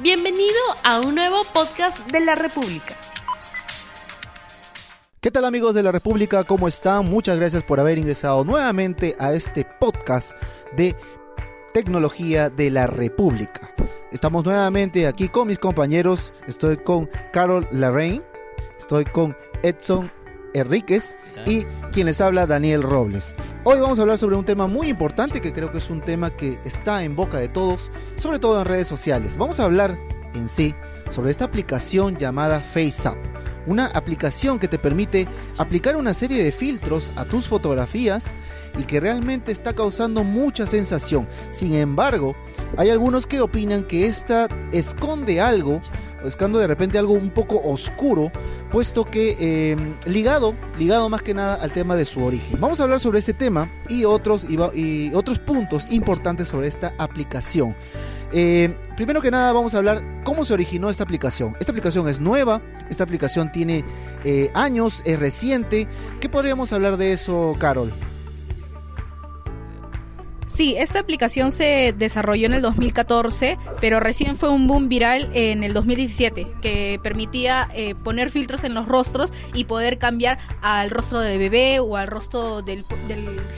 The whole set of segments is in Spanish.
Bienvenido a un nuevo podcast de la República. ¿Qué tal amigos de la República? ¿Cómo están? Muchas gracias por haber ingresado nuevamente a este podcast de tecnología de la República. Estamos nuevamente aquí con mis compañeros. Estoy con Carol Larrain, estoy con Edson Enríquez y quien les habla Daniel Robles. Hoy vamos a hablar sobre un tema muy importante que creo que es un tema que está en boca de todos, sobre todo en redes sociales. Vamos a hablar en sí sobre esta aplicación llamada FaceApp. Una aplicación que te permite aplicar una serie de filtros a tus fotografías y que realmente está causando mucha sensación. Sin embargo, hay algunos que opinan que esta esconde algo buscando de repente algo un poco oscuro, puesto que em, ligado, ligado más que nada al tema de su origen. Vamos a hablar sobre ese tema y otros, y, otros puntos importantes sobre esta aplicación. Em, primero que nada vamos a hablar cómo se originó esta aplicación. Esta aplicación es nueva, esta aplicación tiene eh, años, es reciente. ¿Qué podríamos hablar de eso, Carol? Sí, esta aplicación se desarrolló en el 2014, pero recién fue un boom viral en el 2017, que permitía eh, poner filtros en los rostros y poder cambiar al rostro del bebé o al rostro del,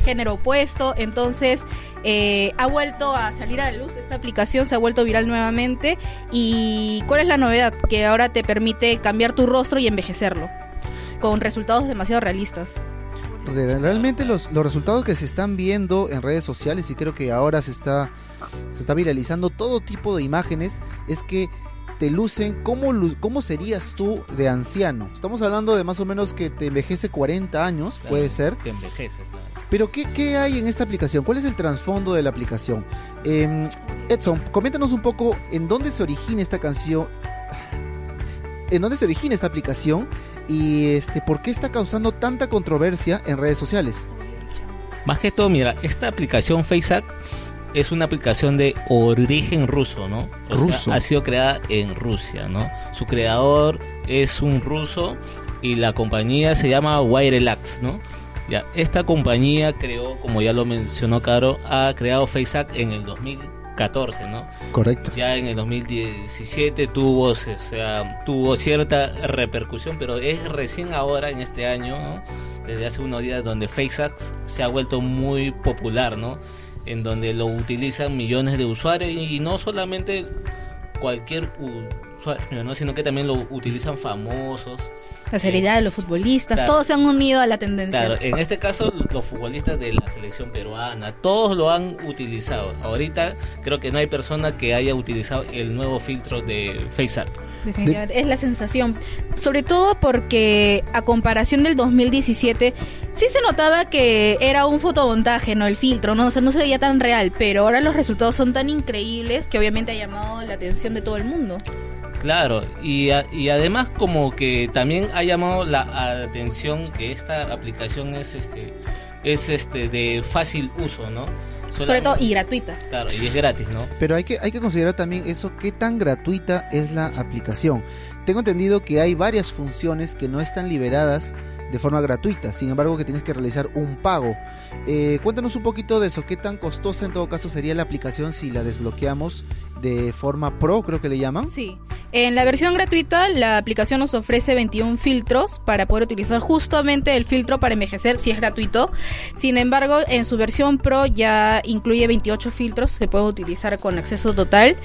género opuesto. Entonces, eh, ha vuelto a salir a la luz, esta aplicación se ha vuelto viral nuevamente. ¿Y cuál es la novedad? Que ahora te permite cambiar tu rostro y envejecerlo, con resultados demasiado realistas realmente los, los, resultados que se están viendo en redes sociales y creo que ahora se está, se está viralizando todo tipo de imágenes es que te lucen cómo, cómo serías tú de anciano. Estamos hablando de más o menos que te envejece 40 años, puede ser. Te envejece, claro. Pero ¿qué, ¿qué, hay en esta aplicación? ¿Cuál es el trasfondo de la aplicación? Eh, Edson, coméntanos un poco en dónde se origina esta canción. ¿En dónde se origina esta aplicación y este, ¿por qué está causando tanta controversia en redes sociales? Más que todo, mira, esta aplicación FaceApp es una aplicación de origen ruso, ¿no? ruso. ha sido creada en Rusia, ¿no? Su creador es un ruso y la compañía se llama Wirelax, ¿no? Ya, esta compañía creó, como ya lo mencionó Caro, ha creado FaceApp en el 2000 14, ¿no? Correcto. Ya en el 2017 tuvo, o sea, tuvo cierta repercusión, pero es recién ahora, en este año, desde hace unos días, donde FaceApp se ha vuelto muy popular, ¿no? En donde lo utilizan millones de usuarios y no solamente cualquier usuario, ¿no? sino que también lo utilizan famosos la seriedad de los futbolistas, todos se han unido a la tendencia. Claro, en este caso los futbolistas de la selección peruana, todos lo han utilizado. Ahorita creo que no hay persona que haya utilizado el nuevo filtro de FaceApp. Definitivamente, es la sensación. Sobre todo porque a comparación del 2017, sí se notaba que era un fotomontaje, ¿no? El filtro, ¿no? O sea, no se veía tan real, pero ahora los resultados son tan increíbles que obviamente ha llamado la atención de todo el mundo. Claro, y, y además como que también ha llamado la atención que esta aplicación es este es este de fácil uso, ¿no? Sobre todo y gratuita. Claro, y es gratis, ¿no? Pero hay que hay que considerar también eso qué tan gratuita es la aplicación. Tengo entendido que hay varias funciones que no están liberadas de forma gratuita, sin embargo que tienes que realizar un pago. Eh, cuéntanos un poquito de eso, qué tan costosa en todo caso sería la aplicación si la desbloqueamos de forma pro, creo que le llaman. Sí. En la versión gratuita, la aplicación nos ofrece 21 filtros para poder utilizar justamente el filtro para envejecer si es gratuito. Sin embargo, en su versión pro ya incluye 28 filtros que pueden utilizar con acceso total.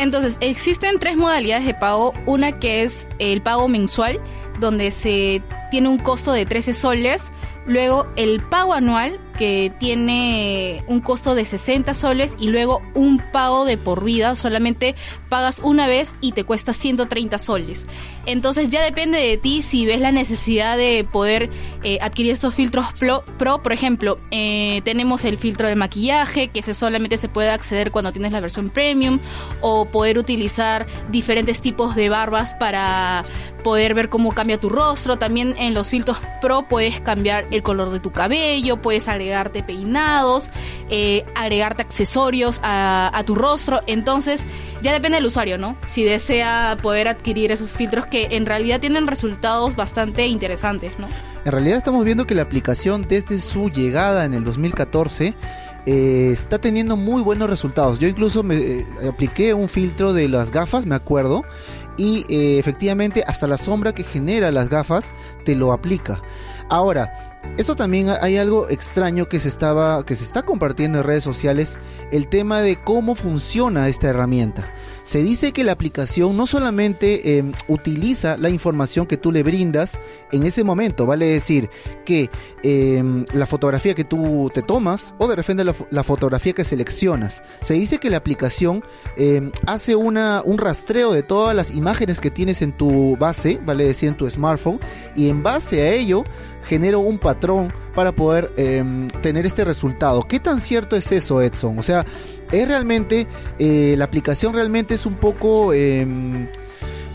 Entonces, existen tres modalidades de pago. Una que es el pago mensual, donde se tiene un costo de 13 soles. Luego el pago anual, que tiene un costo de 60 soles y luego un pago de por vida, solamente pagas una vez y te cuesta 130 soles. Entonces ya depende de ti si ves la necesidad de poder eh, adquirir estos filtros pro. Por ejemplo, eh, tenemos el filtro de maquillaje, que se solamente se puede acceder cuando tienes la versión premium, o poder utilizar diferentes tipos de barbas para poder ver cómo cambia tu rostro. También en los filtros pro puedes cambiar el color de tu cabello, puedes agregar agregarte peinados, eh, agregarte accesorios a, tu rostro. Entonces, ya depende del usuario, ¿no? Si desea poder adquirir esos filtros que en realidad tienen resultados bastante interesantes, ¿no? En realidad estamos viendo que la aplicación desde su llegada en el 2014 eh, está teniendo muy buenos resultados. Yo incluso me eh, apliqué un filtro de las gafas, me acuerdo, y eh, efectivamente hasta la sombra que genera las gafas te lo aplica. Ahora, esto también hay algo extraño que se estaba que se está compartiendo en redes sociales, el tema de cómo funciona esta herramienta. Se dice que la aplicación no solamente eh, utiliza la información que tú le brindas en ese momento, vale decir que eh, la fotografía que tú te tomas o de repente la, fotografía que seleccionas. Se dice que la aplicación eh, hace una, un rastreo de todas las imágenes que tienes en tu base, vale decir en tu smartphone, y en base a ello genera un patrón para poder eh, tener este resultado. ¿Qué tan cierto es eso, Edson? O sea, es realmente, eh, la aplicación realmente es un poco, eh,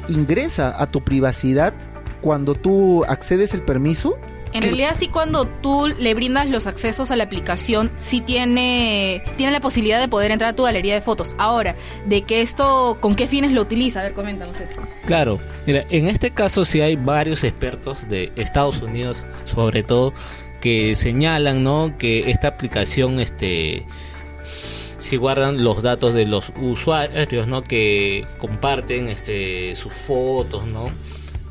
ingresa a tu privacidad cuando tú accedes el permiso. En realidad sí cuando tú le brindas los accesos a la aplicación, sí tiene, tiene la posibilidad de poder entrar a tu galería de fotos. Ahora, de que esto, ¿con qué fines lo utiliza? A ver, coméntanos. Edson. Claro, mira, en este caso sí hay varios expertos de Estados Unidos, sobre todo, que señalan, ¿no? Que esta aplicación, este, si guardan los datos de los usuarios, ¿no? Que comparten, este, sus fotos, ¿no?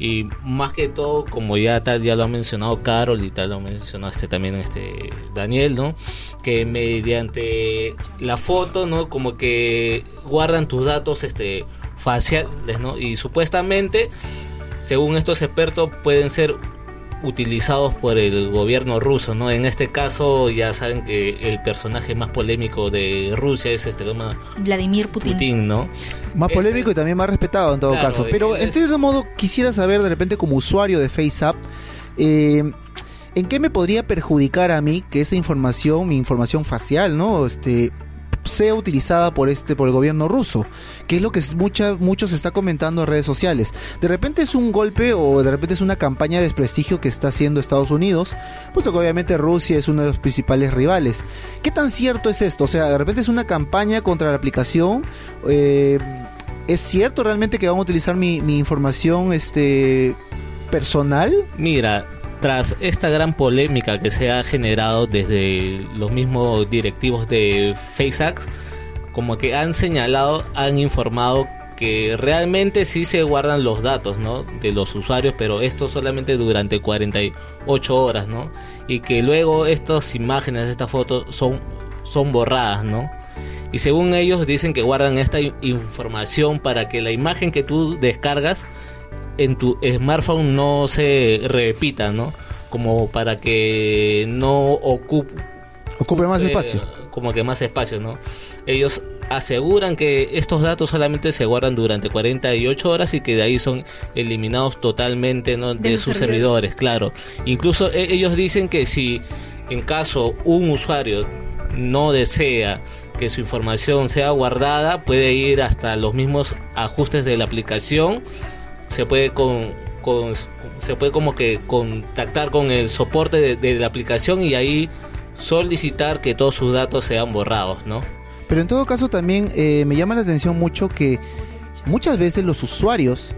Y más que todo, como ya tal, ya lo ha mencionado Carol y tal lo mencionó este también este Daniel, ¿no? Que mediante la foto, ¿no? Como que guardan tus datos este faciales, ¿no? Y supuestamente, según estos expertos, pueden ser utilizados por el gobierno ruso, ¿no? En este caso ya saben que el personaje más polémico de Rusia es este llama Vladimir Putin. Putin, ¿no? Más polémico y también más respetado en todo Claro, caso. Pero es- en cierto modo quisiera saber de repente como usuario de FaceApp, eh, ¿en qué me podría perjudicar a mí que esa información, mi información facial, ¿no? Este sea utilizada por este por el gobierno ruso, que es lo que mucha, muchos está comentando en redes sociales. De repente es un golpe o de repente es una campaña de desprestigio que está haciendo Estados Unidos, puesto que obviamente Rusia es uno de los principales rivales. ¿Qué tan cierto es esto? O sea, de repente es una campaña contra la aplicación. eh, ¿Es cierto realmente que van a utilizar mi, mi información este personal? Mira, tras esta gran polémica que se ha generado desde los mismos directivos de FaceAx, como que han señalado, han informado que realmente sí se guardan los datos, ¿no? De los usuarios, pero esto solamente durante 48 horas, ¿no? Y que luego estas imágenes, estas fotos son, son borradas, ¿no? Y según ellos dicen que guardan esta información para que la imagen que tú descargas en tu smartphone no se repita, ¿no? Como para que no ocupe Ocupe más eh, espacio. Como que más espacio, ¿no? Ellos aseguran que estos datos solamente se guardan durante 48 horas y que de ahí son eliminados totalmente ¿no? de, sus servidores. servidores, claro. Incluso e- ellos dicen que si en caso un usuario no desea que su información sea guardada, puede ir hasta los mismos ajustes de la aplicación, se puede con, se puede como que contactar con el soporte de, de la aplicación y ahí solicitar que todos sus datos sean borrados, ¿no? Pero en todo caso también eh, me llama la atención mucho que muchas veces los usuarios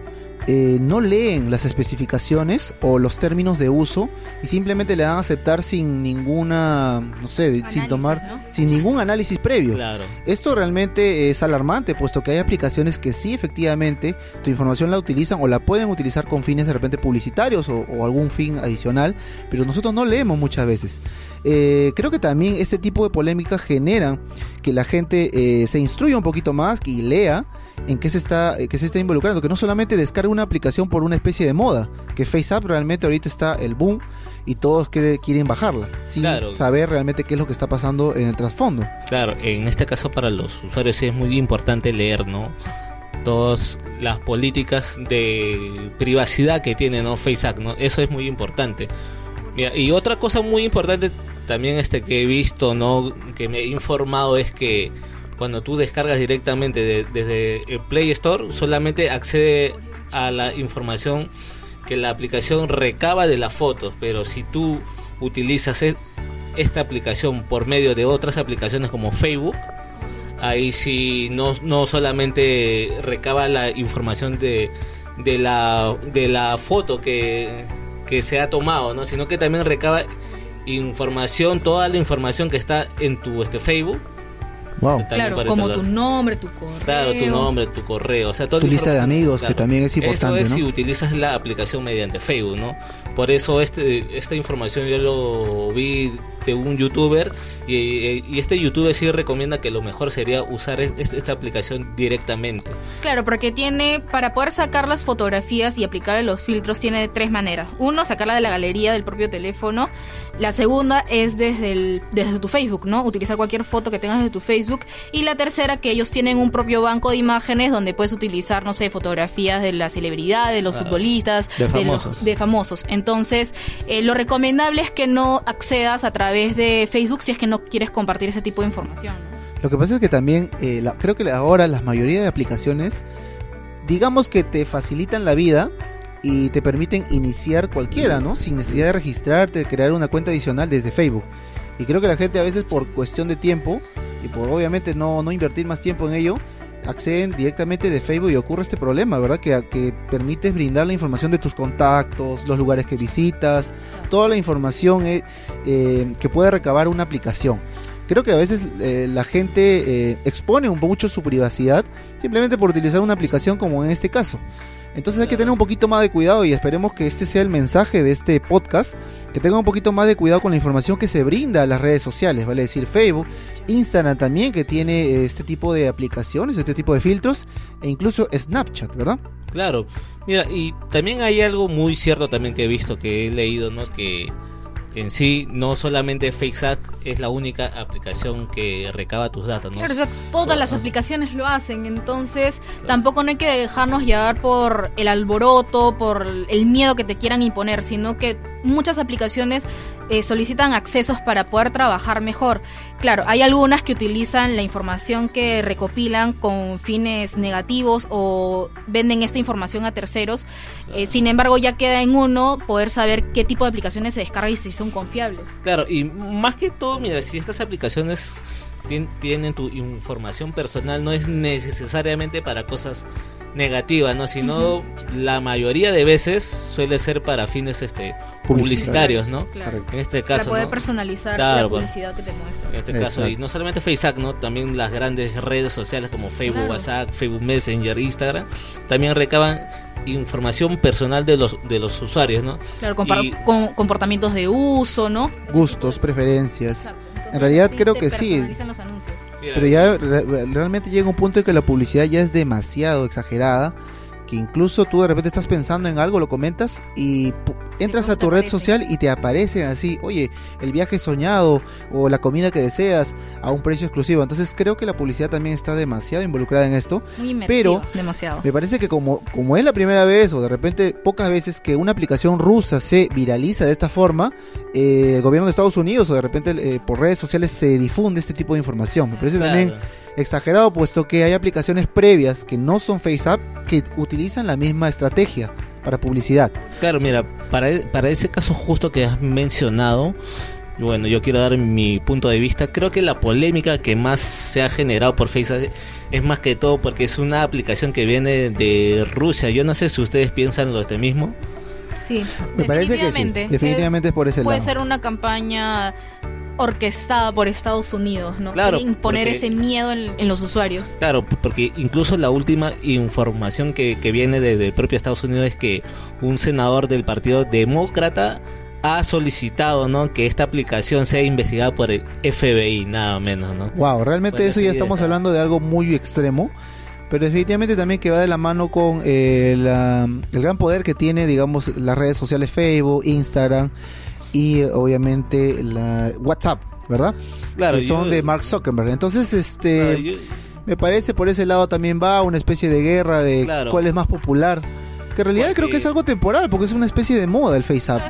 eh, no leen las especificaciones o los términos de uso y simplemente le dan a aceptar sin ninguna, no sé, sin tomar, ¿no? sin ningún análisis previo. Claro. Esto realmente es alarmante, puesto que hay aplicaciones que sí efectivamente tu información la utilizan o la pueden utilizar con fines de repente publicitarios o, o algún fin adicional, pero nosotros no leemos muchas veces. Eh, creo que también este tipo de polémicas generan que la gente eh, se instruya un poquito más y lea en qué se está eh, qué se está involucrando, que no solamente descargue una aplicación por una especie de moda, que FaceApp realmente ahorita está el boom y todos quiere- quieren bajarla, sin Claro. saber realmente qué es lo que está pasando en el trasfondo. Claro, en este caso para los usuarios es muy importante leer, ¿no? Todas las políticas de privacidad que tiene, ¿no? FaceApp, ¿no? Eso es muy importante. Mira, y otra cosa muy importante también este que he visto, ¿no? Que me he informado es que cuando tú descargas directamente de- desde el Play Store, solamente accede a la información que la aplicación recaba de las fotos, pero si tú utilizas e- esta aplicación por medio de otras aplicaciones como Facebook, ahí sí no, no solamente recaba la información de, de, la, de la foto que, que se ha tomado, ¿no? sino que también recaba información, toda la información que está en tu este Facebook. Wow. Claro, como tu nombre, tu correo. Claro, tu nombre, tu correo, o sea, toda Tu lista de amigos, que también es importante, Eso es ¿no? si utilizas la aplicación mediante Facebook, ¿no? Por eso este esta información yo lo vi de un youtuber y, y este youtuber sí recomienda que lo mejor sería usar es- esta aplicación directamente. Claro, porque tiene, para poder sacar las fotografías y aplicarle los filtros, tiene tres maneras. Uno, sacarla de la galería del propio teléfono. La segunda es desde, el, desde tu Facebook, ¿no? Utilizar cualquier foto que tengas de tu Facebook. Y la tercera, que ellos tienen un propio banco de imágenes donde puedes utilizar, no sé, fotografías de las celebridades, de los Ah, futbolistas, de los- famosos. de famosos. Entonces, eh, lo recomendable es que no accedas a través de Facebook si es que no quieres compartir ese tipo de información. Lo que pasa es que también, eh, creo que ahora la mayoría de aplicaciones, digamos que te facilitan la vida y te permiten iniciar cualquiera, ¿no? Sin necesidad de registrarte, crear una cuenta adicional desde Facebook. Y creo que la gente a veces por cuestión de tiempo y por obviamente no, no invertir más tiempo en ello, acceden directamente de Facebook y ocurre este problema, ¿verdad? Que, que permites brindar la información de tus contactos, los lugares que visitas, toda la información eh, eh, que puede recabar una aplicación. Creo que a veces eh, la gente eh, expone un mucho su privacidad simplemente por utilizar una aplicación como en este caso. Entonces hay que tener un poquito más de cuidado y esperemos que este sea el mensaje de este podcast, que tenga un poquito más de cuidado con la información que se brinda a las redes sociales, vale decir Facebook, Instagram también que tiene eh, este tipo de aplicaciones, este tipo de filtros e incluso Snapchat, ¿verdad? Claro, mira, y también hay algo muy cierto también que he visto, que he leído, ¿no? Que en sí no solamente FaceApp es la única aplicación que recaba tus datos, ¿no? Claro, o sea, todas las aplicaciones lo hacen, entonces tampoco no hay que dejarnos llevar por el alboroto, por el miedo que te quieran imponer, sino que muchas aplicaciones eh, solicitan accesos para poder trabajar mejor. Claro, hay algunas que utilizan la información que recopilan con fines negativos o venden esta información a terceros. Eh, sin embargo, ya queda en uno poder saber qué tipo de aplicaciones se descargan y si son confiables. Claro, y más que todo, mira, si estas aplicaciones tien- tienen tu información personal, no es necesariamente para cosas negativas, ¿no? Sino la mayoría de veces suele ser para fines este publicitarios, ¿no? Claro. En este Para caso, poder ¿no? personalizar Claro, la pues. publicidad que te muestra. En este caso, y no solamente Facebook, ¿no? También las grandes redes sociales como Facebook, Claro. WhatsApp, Facebook Messenger, Instagram, también recaban información personal de los de los usuarios, ¿no? Claro, compar- Y- con comportamientos de uso, ¿no? Gustos, preferencias. Exacto. En realidad creo te que sí. los anuncios. Pero ya re- realmente llega un punto en que la publicidad ya es demasiado exagerada, que incluso tú de repente estás pensando en algo, lo comentas y pu- entras a tu red social y te aparecen así, oye, el viaje soñado o la comida que deseas a un precio exclusivo. Entonces creo que la publicidad también está demasiado involucrada en esto. Muy inmersivo, Pero- demasiado. Me parece que como, como es la primera vez o de repente pocas veces que una aplicación rusa se viraliza de esta forma, eh, el gobierno de Estados Unidos o de repente eh, por redes sociales se difunde este tipo de información. Me parece también claro. Exagerado puesto que hay aplicaciones previas que no son FaceApp que utilizan la misma estrategia para publicidad. Claro, mira, para, e- para ese caso justo que has mencionado, bueno, yo quiero dar mi punto de vista. Creo que la polémica que más se ha generado por Facebook es más que todo porque es una aplicación que viene de Rusia. Yo no sé si ustedes piensan lo este mismo. Sí, Me parece que sí. definitivamente. Es por ese Eh, Puede lado. ser una campaña orquestada por Estados Unidos, ¿no? Claro, Quiere imponer porque- ese miedo en, en los usuarios. Claro, porque incluso la última información que, que viene de- del propio Estados Unidos es que un senador del Partido Demócrata ha solicitado ¿no? que esta aplicación sea investigada por el FBI, nada menos, ¿no? Wow, realmente Bueno, eso ya estamos está. hablando de algo muy extremo. Pero definitivamente también que va de la mano con eh, la- el gran poder que tiene, digamos, las redes sociales Facebook, Instagram y obviamente la WhatsApp, ¿verdad? Claro, que son yo- de Mark Zuckerberg. Entonces, este, Claro, yo- me parece por ese lado también va una especie de guerra de Claro. cuál es más popular. Que en realidad Porque- creo que es algo temporal, porque es una especie de moda el FaceApp.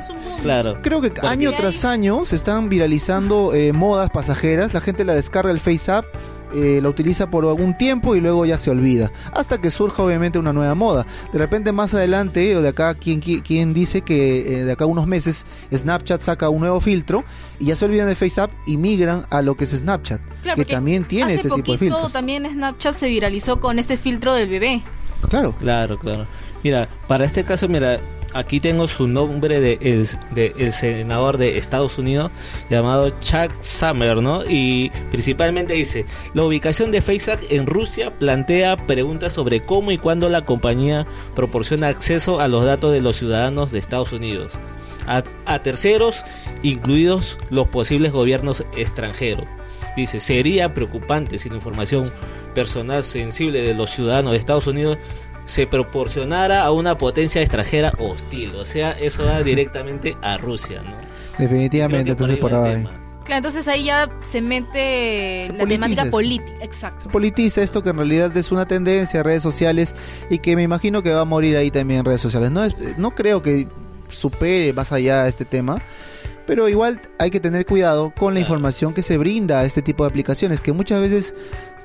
Claro. Creo que Porque- año tras año se están viralizando eh, modas pasajeras. La gente la descarga el FaceApp, eh, la utiliza por algún tiempo y luego ya se olvida. Hasta que surja obviamente una nueva moda. De repente más adelante, o de acá, quien, quien- dice que eh, de acá a unos meses Snapchat saca un nuevo filtro y ya se olvidan de FaceApp y migran a lo que es Snapchat. Claro, que también tiene este tipo de filtros. también Snapchat se viralizó con este filtro del bebé. Claro. Claro, claro. Mira, para este caso, mira, aquí tengo su nombre de el, senador de Estados Unidos llamado Chuck Summer, ¿no? Y principalmente dice, la ubicación de Facebook en Rusia plantea preguntas sobre cómo y cuándo la compañía proporciona acceso a los datos de los ciudadanos de Estados Unidos a, a terceros, incluidos los posibles gobiernos extranjeros. Dice, sería preocupante si la información personal sensible de los ciudadanos de Estados Unidos se proporcionara a una potencia extranjera hostil. O sea, eso da directamente a Rusia, ¿no? Definitivamente, entonces por ahí. Claro, entonces ahí ya se mete Se la temática esto. política. Exacto. Se politiza esto que en realidad es una tendencia, redes sociales, y que me imagino que va a morir ahí también en redes sociales. No, es- no creo que supere más allá este tema, pero igual hay que tener cuidado con la información que se brinda a este tipo de aplicaciones, que muchas veces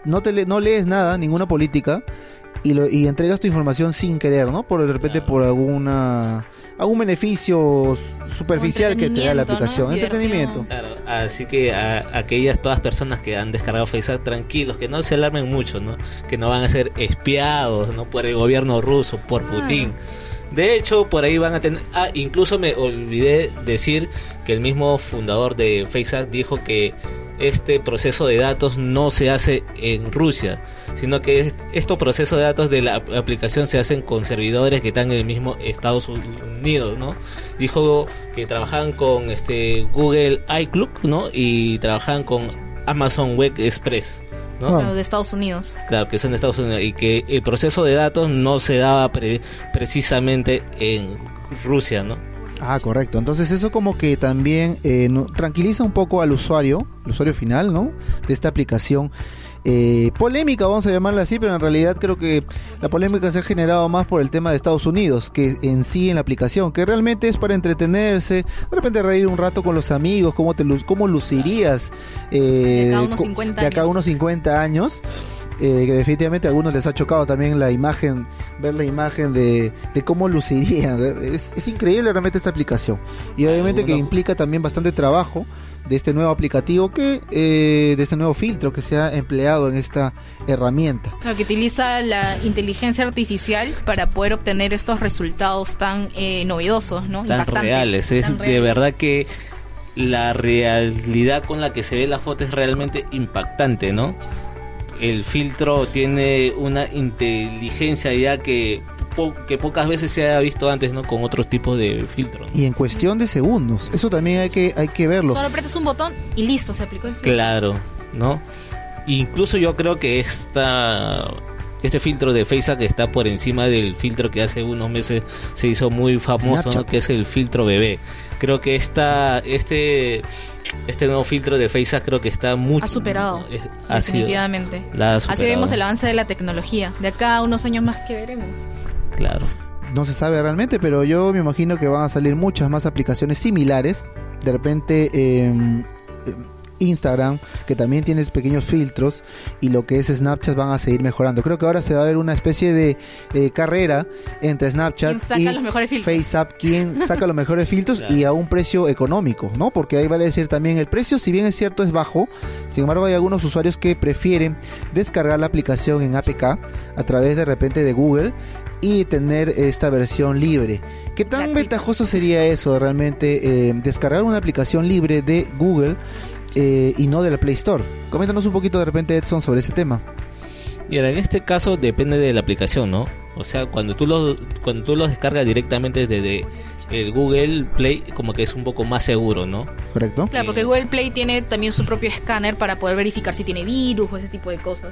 no, te le- no lees nada, ninguna política, y, lo, y entregas tu información sin querer, ¿no? Por de repente Claro. por alguna algún beneficio superficial que te da la aplicación, entretenimiento. Claro, así que a aquellas todas personas que han descargado Facebook tranquilos, que no se alarmen mucho, ¿no? Que no van a ser espiados, ¿no? Por el gobierno ruso, por Claro. Putin. De hecho, por ahí van a tener... Ah, incluso me olvidé decir que el mismo fundador de Facebook dijo que este proceso de datos no se hace en Rusia, sino que es- estos procesos de datos de la ap- aplicación se hacen con servidores que están en el mismo Estados Unidos, ¿no? Dijo que trabajaban con este Google iCloud, ¿no? Y trabajaban con Amazon Web Express, ¿no? Pero de Estados Unidos. Claro, que son de Estados Unidos y que el proceso de datos no se daba pre- precisamente en Rusia, ¿no? Ah, correcto. Entonces eso como que también eh, no- tranquiliza un poco al usuario, el usuario final, ¿no? De esta aplicación. eh, polémica, vamos a llamarla así, pero en realidad creo que la polémica se ha generado más por el tema de Estados Unidos que en sí en la aplicación, que realmente es para entretenerse, de repente reír un rato con los amigos, cómo, te, cómo lucirías eh, De acá a unos co- 50 de acá a años. Unos 50 años. eh, que definitivamente a algunos les ha chocado también la imagen, ver la imagen de, de cómo lucirían. Es, es increíble realmente esta aplicación. Y obviamente que implica también bastante trabajo de este nuevo aplicativo que, eh, de este nuevo filtro que se ha empleado en esta herramienta. Claro, que utiliza la inteligencia artificial para poder obtener estos resultados tan eh, novedosos, ¿no? tan Impactantes, reales. Es tan de reales. verdad que la realidad con la que se ve la foto es realmente impactante, ¿no? El filtro tiene una inteligencia ya que, po- que pocas veces se ha visto antes, ¿no? Con otros tipos de filtros. ¿no? Y en cuestión de segundos. Eso también hay que, hay que verlo. Solo apretas un botón y listo, se aplicó el filtro. Claro, ¿no? Incluso yo creo que esta este filtro de Facebook está por encima del filtro que hace unos meses se hizo muy famoso, que es el filtro bebé. Creo que esta este este nuevo filtro de Facebook creo que está mucho Ha superado, es- ha sido- Definitivamente. la ha Así vemos el avance de la tecnología. De acá a unos años más que veremos. Claro. No se sabe realmente, pero yo me imagino que van a salir muchas más aplicaciones similares. De repente eh, eh, Instagram, que también tiene pequeños filtros, y lo que es Snapchat van a seguir mejorando. Creo que ahora se va a ver una especie de eh, carrera entre Snapchat ¿Quién saca y los mejores filtros? FaceApp, quién saca los mejores filtros Claro. y a un precio económico, ¿no? Porque ahí vale decir también el precio, si bien es cierto, es bajo, sin embargo hay algunos usuarios que prefieren descargar la aplicación en APK a través de repente de Google y tener esta versión libre. ¿Qué tan ventajoso sería eso realmente? eh, descargar una aplicación libre de Google eh, y no de la Play Store. Coméntanos un poquito de repente, Edson, sobre ese tema. Y ahora en este caso depende de la aplicación, ¿no? O sea, cuando tú lo cuando tú lo descargas directamente desde el Google Play como que es un poco más seguro, ¿no? ¿Correcto? Claro, porque Google Play tiene también su propio escáner para poder verificar si tiene virus o ese tipo de cosas.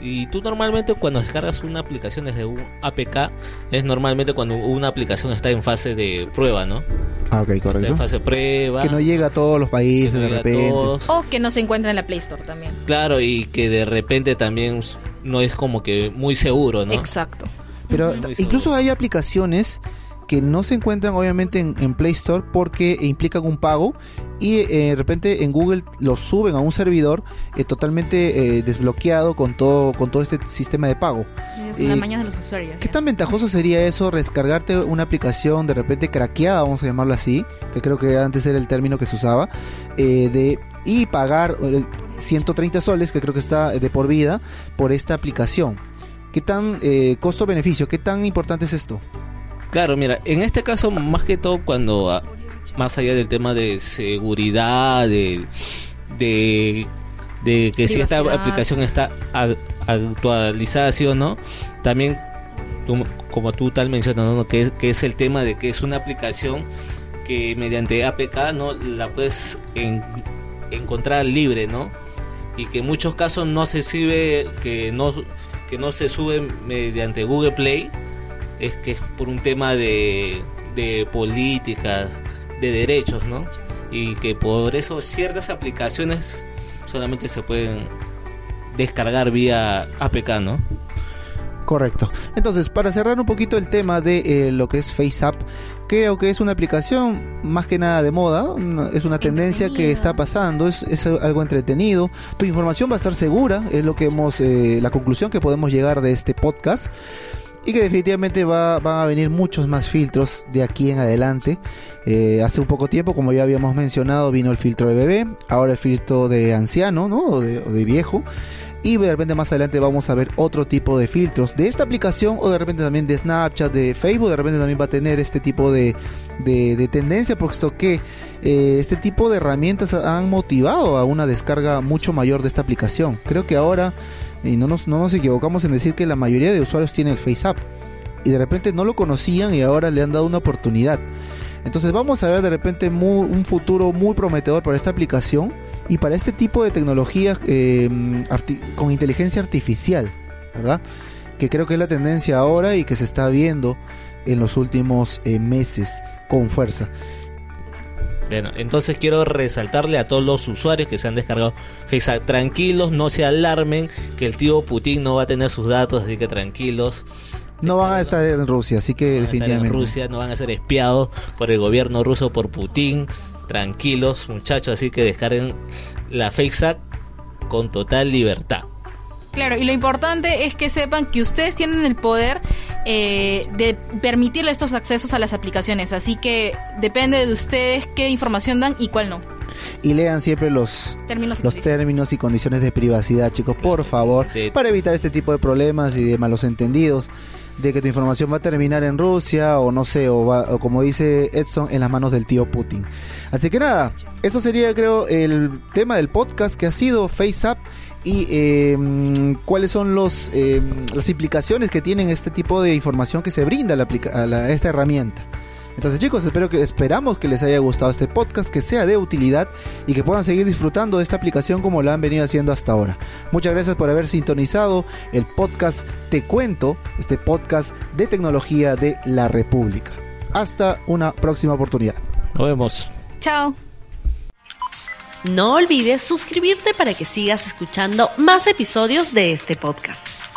Y tú normalmente cuando descargas una aplicación desde un APK es normalmente cuando una aplicación está en fase de prueba, ¿no? Ah, ok, Está en correcto. fase de prueba. Que no llega a todos los países no de repente. todos. O que no se encuentra en la Play Store también. Claro, y que de repente también no es como que muy seguro, ¿no? Exacto. Pero incluso hay aplicaciones que no se encuentran obviamente en, en Play Store porque implican un pago y eh, de repente en Google los suben a un servidor eh, totalmente eh, desbloqueado con todo con todo este sistema de pago. Es una maña de los usuarios. ¿Qué ya. tan ventajoso sería eso, descargarte una aplicación de repente craqueada, vamos a llamarlo así, que creo que antes era el término que se usaba, eh, de y pagar eh, 130 soles, que creo que está de por vida, por esta aplicación? ¿Qué tan eh, costo-beneficio? ¿Qué tan importante es esto? Claro, mira, en este caso, más que todo, cuando ah, más allá del tema de seguridad, de, de, de que si esta aplicación está actualizada, sí o no, también, tú- como tú tal mencionas, ¿no? que, es, que es el tema de que es una aplicación que mediante APK no la puedes en- encontrar libre, ¿no? Y que en muchos casos no se sube, que no, que no se sube mediante Google Play, es que es por un tema de, de políticas, de derechos, ¿no? Y que por eso ciertas aplicaciones solamente se pueden descargar vía APK, ¿no? Correcto. Entonces, para cerrar un poquito el tema de eh, lo que es FaceApp, creo que es una aplicación más que nada de moda, es una tendencia que está pasando, es, es algo entretenido. Tu información va a estar segura, es lo que hemos, eh, la conclusión que podemos llegar de este podcast. Y que definitivamente va, van a venir muchos más filtros de aquí en adelante. Eh, hace un poco tiempo, como ya habíamos mencionado, vino el filtro de bebé, ahora el filtro de anciano, ¿no? O de, viejo. Y de repente más adelante vamos a ver otro tipo de filtros de esta aplicación o de repente también de Snapchat, de Facebook, de repente también va a tener este tipo de, de, de tendencia, porque esto que eh, este tipo de herramientas han motivado a una descarga mucho mayor de esta aplicación. Creo que ahora, y no nos, no nos equivocamos en decir que la mayoría de usuarios tiene el FaceApp y de repente no lo conocían y ahora le han dado una oportunidad. Entonces vamos a ver de repente un futuro muy prometedor para esta aplicación y para este tipo de tecnologías eh, con inteligencia artificial, ¿verdad? Que creo que es la tendencia ahora y que se está viendo en los últimos eh, meses con fuerza. Bueno, entonces quiero resaltarle a todos los usuarios que se han descargado FaceApp, tranquilos, no se alarmen, que el tío Putin no va a tener sus datos, así que tranquilos. No van a estar en Rusia, así que van a estar definitivamente. en Rusia, no van a ser espiados por el gobierno ruso, por Putin. Tranquilos, muchachos, así que descarguen la FaceApp con total libertad. Claro, y lo importante es que sepan que ustedes tienen el poder eh, de permitirle estos accesos a las aplicaciones. Así que depende de ustedes qué información dan y cuál no. Y lean siempre los, Términos y los condiciones. términos y condiciones de privacidad, chicos, por favor, para evitar este tipo de problemas y de malos entendidos, de que tu información va a terminar en Rusia o no sé, o, va- o como dice Edson, en las manos del tío Putin. Así que nada, eso sería creo el tema del podcast que ha sido FaceApp y mm, cuáles son los, eh, las implicaciones que tienen este tipo de información que se brinda la a la- a esta herramienta. Entonces chicos, espero que esperamos que les haya gustado este podcast, que sea de utilidad y que puedan seguir disfrutando de esta aplicación como la han venido haciendo hasta ahora. Muchas gracias por haber sintonizado el podcast Te Cuento, este podcast de tecnología de la República. Hasta una próxima oportunidad. Nos vemos. Chao. No olvides suscribirte para que sigas escuchando más episodios de este podcast.